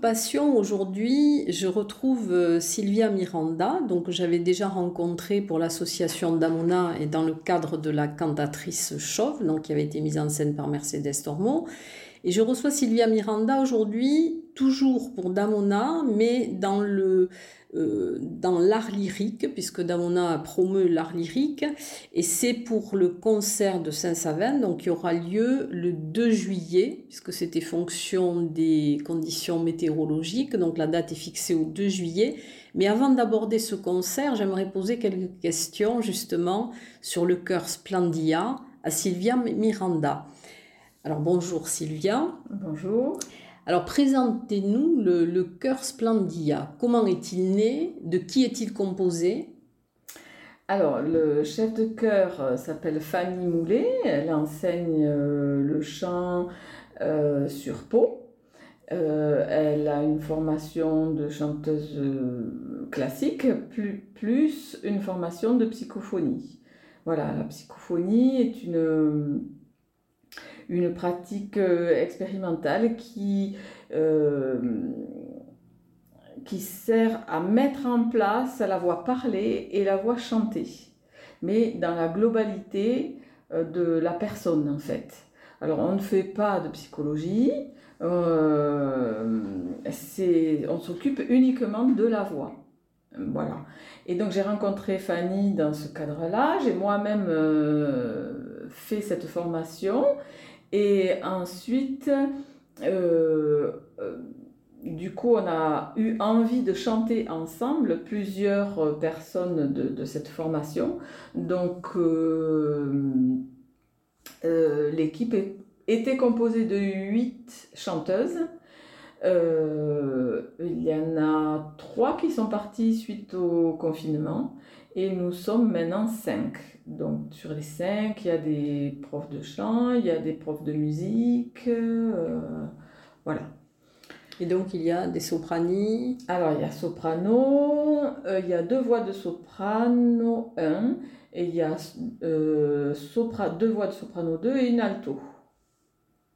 Passion, aujourd'hui, je retrouve euh, Sylvia Miranda, donc j'avais déjà rencontré pour l'association Damona et dans le cadre de la cantatrice Chauve, donc qui avait été mise en scène par Mercedes Tormont. Et je reçois Sylvia Miranda aujourd'hui, toujours pour Damona, mais dans euh, dans l'art lyrique, puisque Damona promeut l'art lyrique, et c'est pour le concert de Saint-Savin, donc qui aura lieu le 2 juillet, puisque c'était fonction des conditions météorologiques, donc la date est fixée au 2 juillet. Mais avant d'aborder ce concert, j'aimerais poser quelques questions justement sur le chœur Splendia à Sylvia Miranda. Alors bonjour Sylvia. Bonjour. Alors présentez-nous le, le chœur Splendia. Comment est-il né? De qui est-il composé? Alors le chef de chœur euh, s'appelle Fanny Moulet. Elle enseigne euh, le chant euh, sur Pau. elle a une formation de chanteuse classique plus, plus une formation de psychophonie. Voilà, la psychophonie est une une pratique euh, expérimentale qui, euh, qui sert à mettre en place la voix parlée et la voix chantée, mais dans la globalité euh, de la personne en fait. Alors on ne fait pas de psychologie, on s'occupe uniquement de la voix. Voilà. Et donc j'ai rencontré Fanny dans ce cadre-là, j'ai moi-même fait cette formation et ensuite, euh, euh, du coup, on a eu envie de chanter ensemble plusieurs personnes de, cette formation. Donc, euh, l'équipe était composée de huit chanteuses. il y en a trois qui sont parties suite au confinement et nous sommes maintenant cinq. Donc sur les cinq, il y a des profs de chant, il y a des profs de musique, euh, voilà. Et donc il y a des sopranis Alors il y a soprano, euh, il y a deux voix de soprano 1, et il y a euh, sopra, deux voix de soprano 2 et une alto.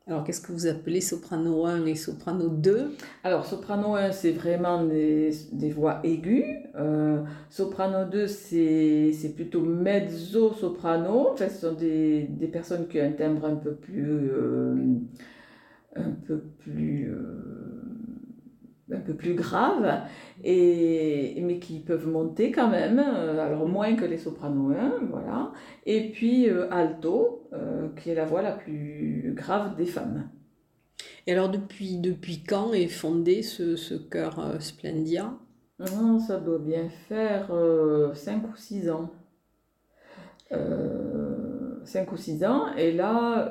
Alors, qu'est-ce que vous appelez soprano 1 et soprano 2 Alors, soprano 1, c'est vraiment des, des, voix aiguës. Euh, soprano 2, c'est plutôt mezzo-soprano. Enfin, ce sont des, des, personnes qui ont un timbre un peu plus. Euh, un peu plus. Euh, un peu plus grave, et, mais qui peuvent monter quand même, euh, alors moins que les sopranos 1, voilà. Et puis euh, alto, euh, qui est la voix la plus grave des femmes. Et alors depuis, depuis quand est fondé ce, ce chœur Splendia oh, Ça doit bien faire 5 ou 6 ans. 5 ou 6 ans, et là,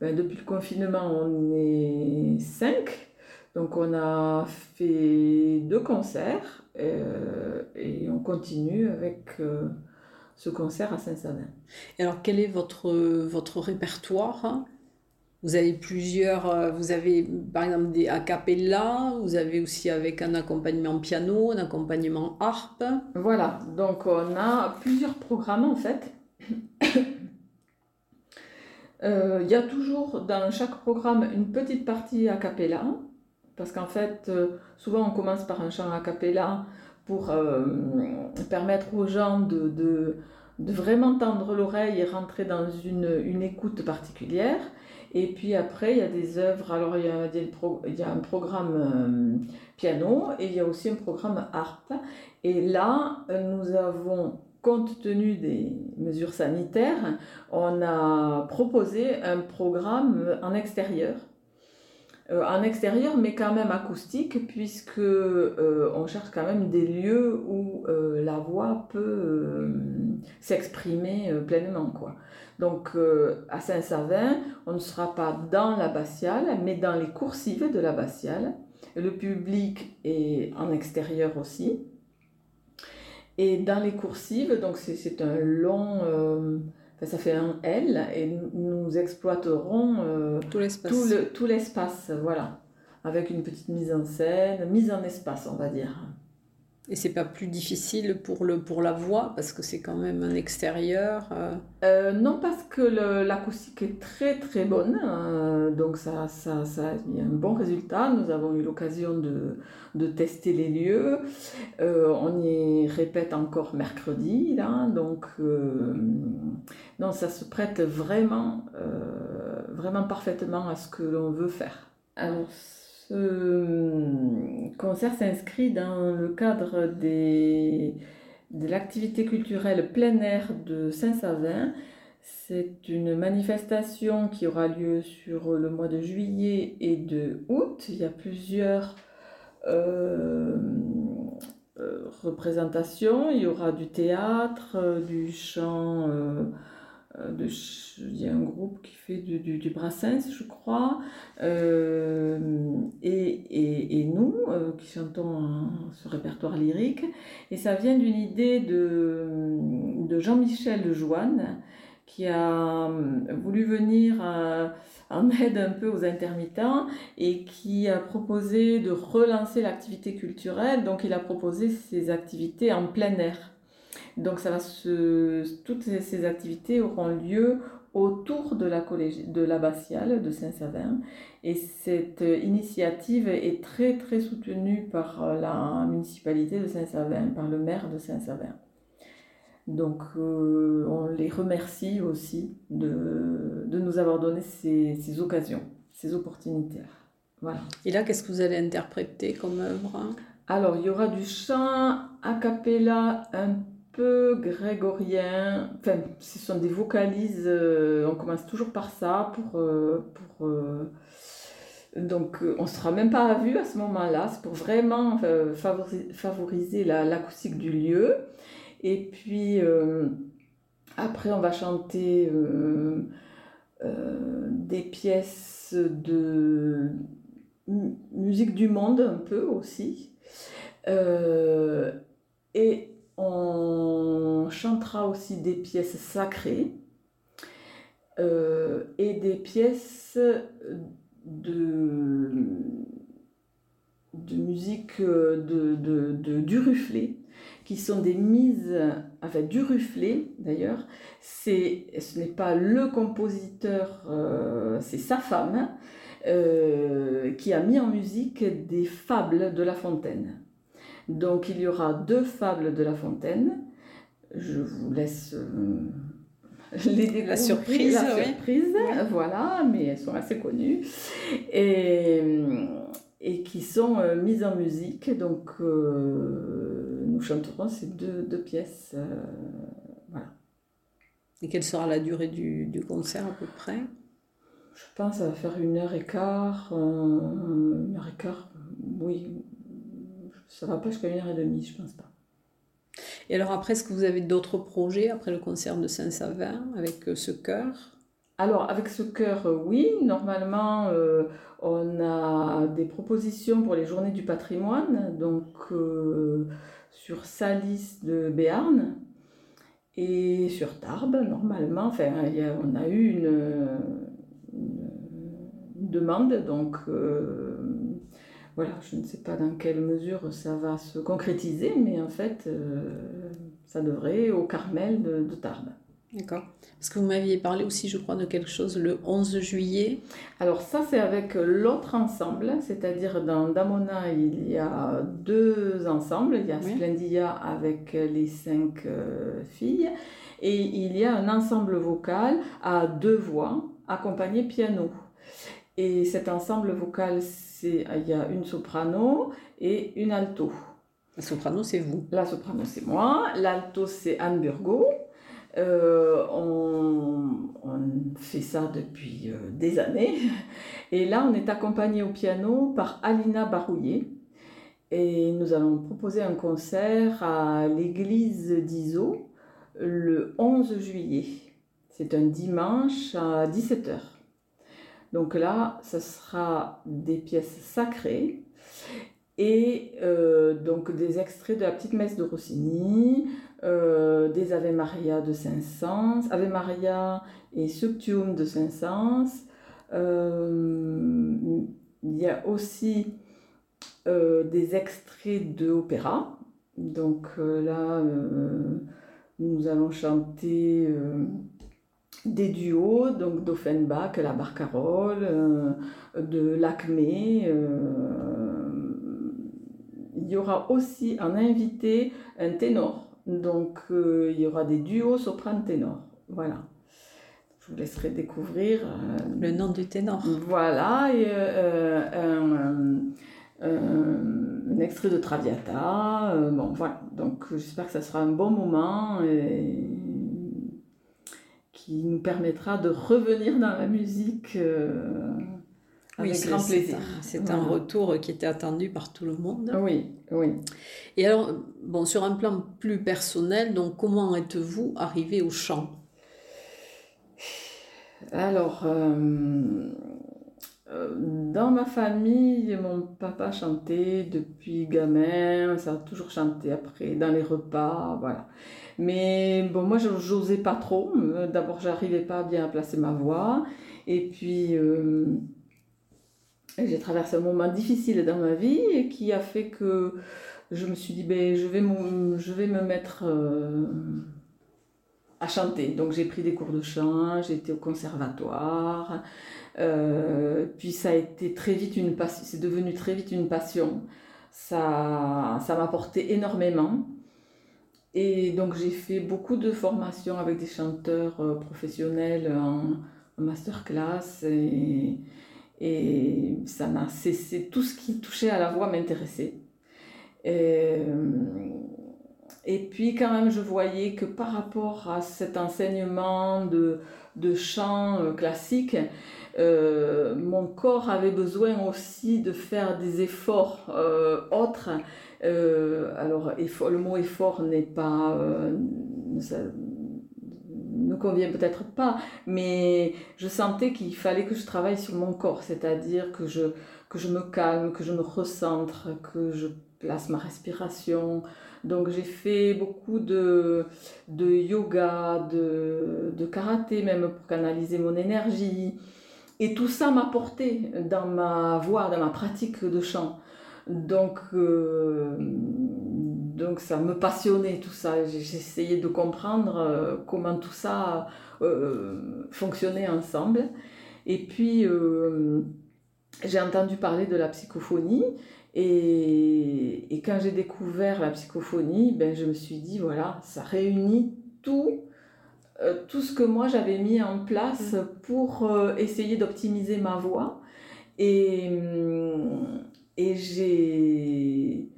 ben, depuis le confinement, on est 5 donc on a fait deux concerts euh, et on continue avec euh, ce concert à Saint-Savin. Et alors quel est votre, votre répertoire Vous avez plusieurs, euh, vous avez par exemple des a cappella, vous avez aussi avec un accompagnement piano, un accompagnement harpe. Voilà, donc on a plusieurs programmes en fait. Il y a toujours dans chaque programme une petite partie a cappella parce qu'en fait, euh, souvent on commence par un chant a cappella pour euh, permettre aux gens de, de, vraiment tendre l'oreille et rentrer dans une, une, écoute particulière. Et puis après, il y a des œuvres, alors il y a, il y a un programme euh, piano et il y a aussi un programme harpe. Et là, nous avons compte tenu des mesures sanitaires, on a proposé un programme en extérieur euh, en extérieur, mais quand même acoustique, puisque euh, on cherche quand même des lieux où euh, la voix peut s'exprimer pleinement. Quoi. Donc à Saint-Savin, on ne sera pas dans l'abbatiale, mais dans les coursives de l'abbatiale. Le public est en extérieur aussi. Et dans les coursives, donc c'est un long ça fait un L et nous exploiterons euh, tout l'espace. Tout, le, tout l'espace, voilà. Avec une petite mise en scène, mise en espace, on va dire. Et c'est pas plus difficile pour, le, pour la voix parce que c'est quand même un extérieur euh... Euh, Non, parce que l'acoustique est très très bonne, euh, donc ça, ça, ça, a un bon résultat. Nous avons eu l'occasion de, de, tester les lieux. Euh, on y répète encore mercredi, là, donc non, ça se prête vraiment, vraiment parfaitement à ce que l'on veut faire. Alors, ce concert s'inscrit dans le cadre des, de l'activité culturelle plein air de Saint-Savin. C'est une manifestation qui aura lieu sur le mois de juillet et de août. Il y a plusieurs euh, euh, représentations. Il y aura du théâtre, du chant euh, de, il y a un groupe qui fait du, du, Brassens, je crois, euh, et, et, et, nous euh, qui chantons ce répertoire lyrique. Et ça vient d'une idée de, de Jean-Michel Joanne qui a voulu venir en aide un peu aux intermittents et qui a proposé de relancer l'activité culturelle. Donc il a proposé ces activités en plein air. Donc ça va se, toutes ces activités auront lieu autour de la collège, de l'abbatiale de Saint-Savin et cette initiative est très très soutenue par la municipalité de Saint-Savin, par le maire de Saint-Savin. Donc euh, on les remercie aussi de, de nous avoir donné ces, ces, occasions, ces opportunités. Voilà. Et là, qu'est-ce que vous allez interpréter comme œuvre Alors, il y aura du chant a cappella un peu grégorien. Enfin, ce sont des vocalises. Euh, on commence toujours par ça pour. Euh, pour euh, donc, on sera même pas à vue à ce moment-là. C'est pour vraiment favoriser, favoriser l'acoustique du lieu. Et puis, après, on va chanter des pièces de musique du monde un peu aussi. et on chantera aussi des pièces sacrées euh, et des pièces de, musique de, de, Duruflé, qui sont des mises, enfin Duruflé d'ailleurs, c'est, ce n'est pas le compositeur, euh, c'est sa femme, euh, qui a mis en musique des fables de La Fontaine. Donc il y aura deux fables de La Fontaine. Je vous laisse euh, les découvrir. La surprise, la surprise voilà, mais elles sont assez connues. Et, et qui sont euh, mises en musique. Donc euh, nous chanterons ces deux, deux pièces. voilà. Et quelle sera la durée du, du concert à peu près? Je pense ça va faire une heure et quart. une heure et quart, oui, ça va pas jusqu'à une heure et demie, je pense pas. Et alors après, est-ce que vous avez d'autres projets après le concert de Saint-Savin avec euh, ce chœur? Alors avec ce chœur, euh, oui. Normalement, euh, on a des propositions pour les journées du patrimoine, donc sur Salis de Béarn et sur Tarbes, normalement. Enfin, on a eu une, une demande, donc voilà, je ne sais pas dans quelle mesure ça va se concrétiser, mais en fait, euh, ça devrait au Carmel de, de Tarbes. D'accord. Parce que vous m'aviez parlé aussi, je crois, de quelque chose le 11 juillet. Alors ça, c'est avec l'autre ensemble, c'est-à-dire dans Damona, il y a deux ensembles. Il y a Splendia avec les cinq euh, filles et il y a un ensemble vocal à deux voix accompagné piano. Et cet ensemble vocal, il y a une soprano et une alto. La soprano, c'est vous La soprano, c'est moi. L'alto, c'est Anne Burgo. Euh, on, fait ça depuis euh, des années. Et là, on est accompagné au piano par Alina Barouillet. Et nous allons proposer un concert à l'église d'Iso le 11 juillet. C'est un dimanche à 17h. Donc là, ce sera des pièces sacrées et euh, donc des extraits de la petite messe de Rossini, euh, des Ave Maria de Saint-Saëns, Ave Maria et Subtium de Saint-Saëns. Euh, il y a aussi des extraits de opéra. Donc là, nous allons chanter des duos, donc d'Offenbach, la Barcarolle, de Lacmé il y aura aussi un invité, un ténor. Donc euh, il y aura des duos soprano-ténor. Voilà. Je vous laisserai découvrir. Euh, le nom du ténor. Voilà. Et, euh, un, extrait de Traviata. bon, voilà. Donc j'espère que ça sera un bon moment et qui nous permettra de revenir dans la musique oui, grand plaisir. C'est un retour qui était attendu par tout le monde. Oui, oui. Et alors, bon, sur un plan plus personnel, donc comment êtes-vous arrivé au chant? Alors, euh, euh, dans ma famille, mon papa chantait depuis gamin, ça a toujours chanté après, dans les repas, voilà. Mais bon, moi, je n'osais pas trop. D'abord, j'arrivais pas bien à placer ma voix. Et puis, euh, j'ai traversé un moment difficile dans ma vie qui a fait que je me suis dit, ben, je, vais je vais me mettre euh, à chanter. Donc j'ai pris des cours de chant, j'ai été au conservatoire. Euh, puis ça a été très vite une passion, c'est devenu très vite une passion. Ça, ça m'a porté énormément. Et donc j'ai fait beaucoup de formations avec des chanteurs euh, professionnels en, masterclass. Et, et ça n'a cessé, tout ce qui touchait à la voix m'intéressait. Et, et, puis quand même, je voyais que par rapport à cet enseignement de, de chant euh, classique, euh, mon corps avait besoin aussi de faire des efforts euh, autres. alors, le mot effort n'est pas ne convient peut-être pas, mais je sentais qu'il fallait que je travaille sur mon corps, c'est-à-dire que je, que je me calme, que je me recentre, que je place ma respiration. Donc j'ai fait beaucoup de, de yoga, de, de karaté même pour canaliser mon énergie. Et tout ça m'a porté dans ma voix, dans ma pratique de chant. Donc, euh, donc ça me passionnait tout ça. J'essayais de comprendre euh, comment tout ça euh, fonctionnait ensemble. Et puis j'ai entendu parler de la psychophonie. Et, et quand j'ai découvert la psychophonie, ben, je me suis dit, voilà, ça réunit tout, tout ce que moi j'avais mis en place mmh. pour essayer d'optimiser ma voix. Et, et j'ai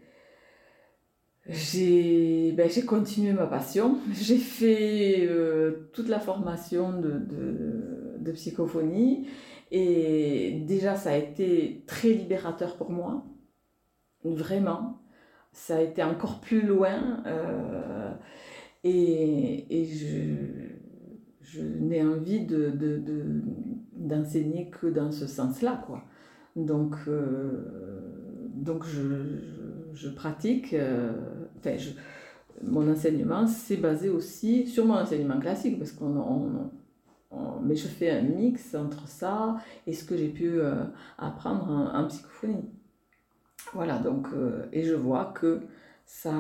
j'ai ben, continué ma passion. J'ai fait euh, toute la formation de, de, de, psychophonie et déjà ça a été très libérateur pour moi. Vraiment. Ça a été encore plus loin euh, et, et, je, je n'ai envie de, d'enseigner que dans ce sens-là. Quoi. Donc, euh, donc je je pratique, euh, enfin, mon enseignement, c'est basé aussi sur mon enseignement classique, parce qu'on mais je fais un mix entre ça et ce que j'ai pu euh, apprendre en, psychophonie. Voilà, donc, et je vois que ça,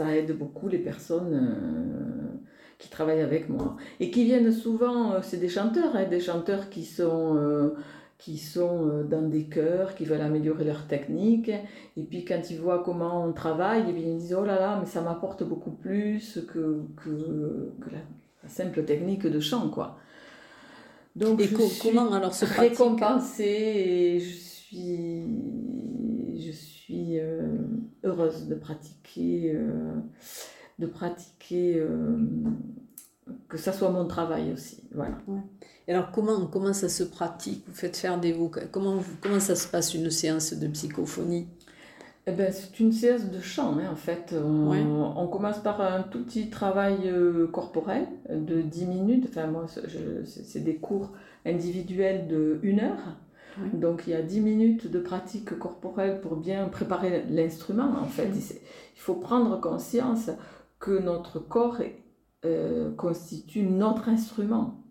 ça aide beaucoup les personnes qui travaillent avec moi. Et qui viennent souvent, c'est des chanteurs, hein, des chanteurs qui sont qui sont euh, dans des chœurs, qui veulent améliorer leur technique. Et puis quand ils voient comment on travaille, eh ils disent Oh là là, mais ça m'apporte beaucoup plus que, que, la, simple technique de chant. quoi. Donc, et je comment alors se récompensée et je suis, je suis euh, heureuse de pratiquer, euh, de pratiquer que ça soit mon travail aussi. Voilà. Et alors, comment, comment ça se pratique? Vous faites faire des vocaux comment, comment ça se passe une séance de psychophonie? Eh ben, c'est une séance de chant, hein, en fait. On, commence par un tout petit travail euh, corporel de 10 minutes. Enfin, moi, c'est des cours individuels de 1 heure. Donc, il y a 10 minutes de pratique corporelle pour bien préparer l'instrument, en fait. Il faut prendre conscience que notre corps euh, constitue notre instrument.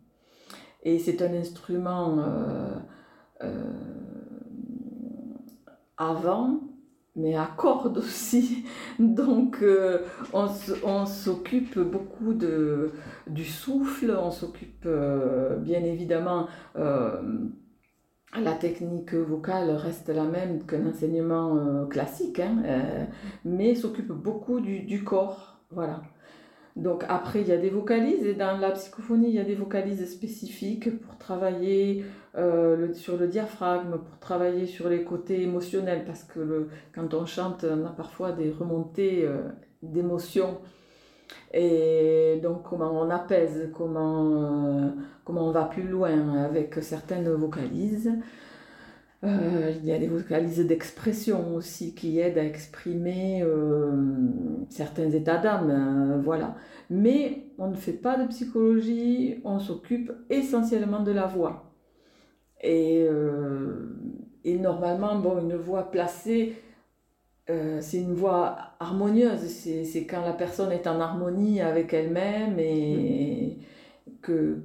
Et c'est un instrument avant, mais à cordes aussi. Donc on, s'occupe beaucoup de, du souffle, on s'occupe bien évidemment la technique vocale reste la même qu'un enseignement euh, classique, hein, euh, mais s'occupe beaucoup du, corps. Voilà. Donc après, il y a des vocalises, et dans la psychophonie, il y a des vocalises spécifiques pour travailler euh, sur le diaphragme, pour travailler sur les côtés émotionnels, parce que quand on chante, on a parfois des remontées d'émotions et donc comment on apaise, comment, euh, comment on va plus loin avec certaines vocalises. Euh, il y a des vocalises d'expression aussi qui aident à exprimer euh, certains états d'âme, voilà. Mais on ne fait pas de psychologie, on s'occupe essentiellement de la voix. Et, et normalement, bon, une voix placée euh, c'est une voix harmonieuse, c'est quand la personne est en harmonie avec elle-même et que,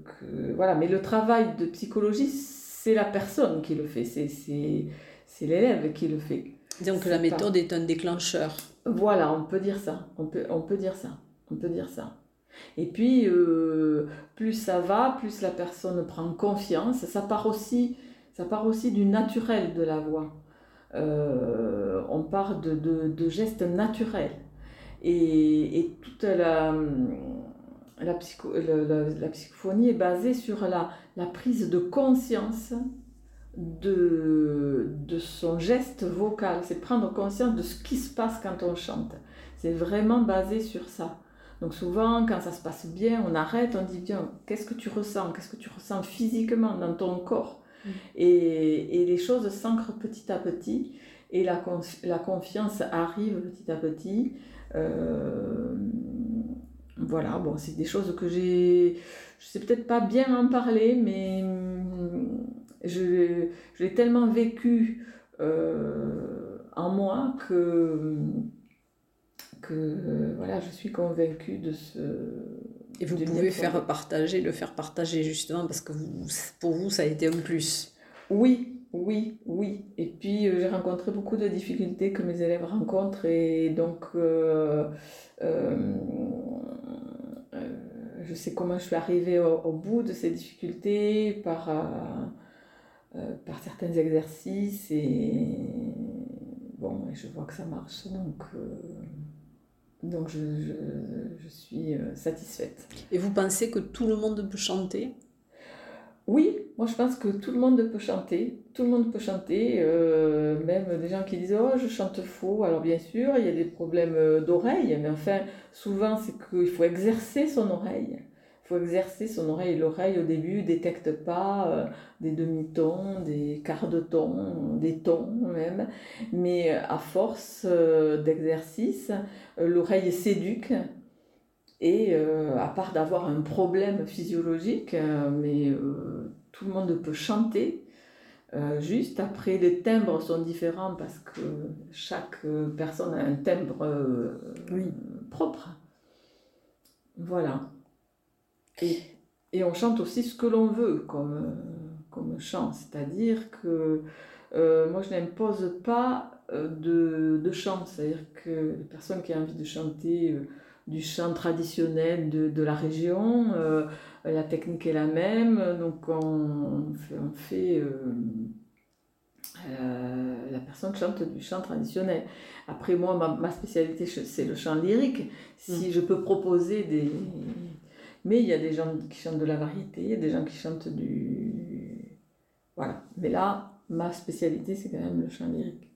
voilà. Mais le travail de psychologie, c'est la personne qui le fait, c'est l'élève qui le fait. Donc la méthode est un déclencheur. Voilà, on peut dire ça, on peut, on peut dire ça, on peut dire ça. Et puis, euh, plus ça va, plus la personne prend confiance, ça part aussi, ça part aussi du naturel de la voix. Euh, on part de, gestes naturels. Et, toute la, psycho, la, psychophonie est basée sur la, prise de conscience de, de son geste vocal. C'est prendre conscience de ce qui se passe quand on chante. C'est vraiment basé sur ça. Donc souvent, quand ça se passe bien, on arrête, on dit bien, qu'est-ce que tu ressens? Qu'est-ce que tu ressens physiquement dans ton corps? Et, et, les choses s'ancrent petit à petit et la, confiance arrive petit à petit. Euh, voilà, bon, c'est des choses que j'ai. Je sais peut-être pas bien en parler, mais mm, je, l'ai tellement vécu euh, en moi que, que voilà, je suis convaincue de ce et vous pouvez faire partager, le faire partager justement parce que vous, pour vous, ça a été un plus. Oui, oui, oui. Et puis euh, j'ai rencontré beaucoup de difficultés que mes élèves rencontrent et donc euh, euh, je sais comment je suis arrivée au, bout de ces difficultés par, par certains exercices et bon, je vois que ça marche donc. Donc je, je, suis euh, satisfaite. Et vous pensez que tout le monde peut chanter? Oui, moi je pense que tout le monde peut chanter. Tout le monde peut chanter, euh, même des gens qui disent Oh, je chante faux. Alors bien sûr, il y a des problèmes euh, d'oreille, mais enfin, souvent c'est qu'il faut exercer son oreille. Il faut exercer son oreille. L'oreille, au début, détecte pas euh, des demi-tons, des quarts de ton, des tons même. Mais euh, à force euh, d'exercice, l'oreille s'éduque. Et à part d'avoir un problème physiologique, mais tout le monde peut chanter. juste après, les timbres sont différents parce que chaque personne a un timbre propre. Voilà. Et, et, on chante aussi ce que l'on veut comme, comme chant, c'est-à-dire que euh, moi je n'impose pas euh, de, de chant, c'est-à-dire que les personnes qui ont envie de chanter euh, du chant traditionnel de, de la région, la technique est la même, donc on, fait, on fait la personne chante du chant traditionnel. Après moi, ma, ma spécialité c'est le chant lyrique. Si mmh. je peux proposer des, mais il y a des gens qui chantent de la variété, il y a des gens qui chantent du. Voilà. Mais là, ma spécialité, c'est quand même le chant lyrique.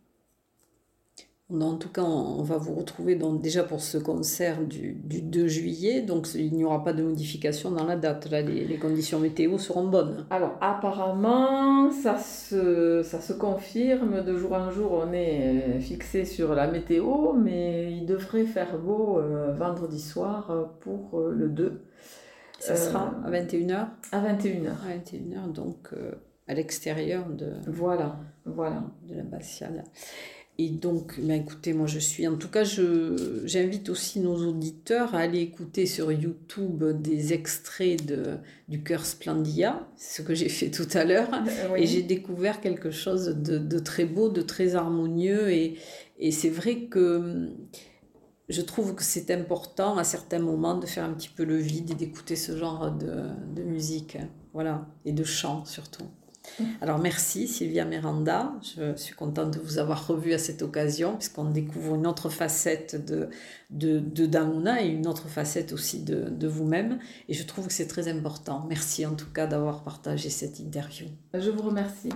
En tout cas, on va vous retrouver donc déjà pour ce concert du, du 2 juillet. Donc, il n'y aura pas de modification dans la date. Là, les, les, conditions météo seront bonnes. Alors, apparemment, ça se, ça se confirme. De jour en jour, on est euh, fixé sur la météo, mais il devrait faire beau euh, vendredi soir pour euh, le 2. Ce sera à 21h À 21h. À 21h, donc à l'extérieur de, voilà, voilà. de la l'abbatiale. Et donc, ben écoutez, moi je suis, en tout cas, je, j'invite aussi nos auditeurs à aller écouter sur YouTube des extraits de, du Cœur Splendia, ce que j'ai fait tout à l'heure, et j'ai découvert quelque chose de, de, très beau, de très harmonieux, et, et c'est vrai que je trouve que c'est important à certains moments de faire un petit peu le vide et d'écouter ce genre de, de musique, voilà, et de chant surtout. Alors merci Sylvia Miranda, je suis contente de vous avoir revu à cette occasion puisqu'on découvre une autre facette de, de, et une autre facette aussi de, de vous-même et je trouve que c'est très important. Merci en tout cas d'avoir partagé cette interview. Je vous remercie.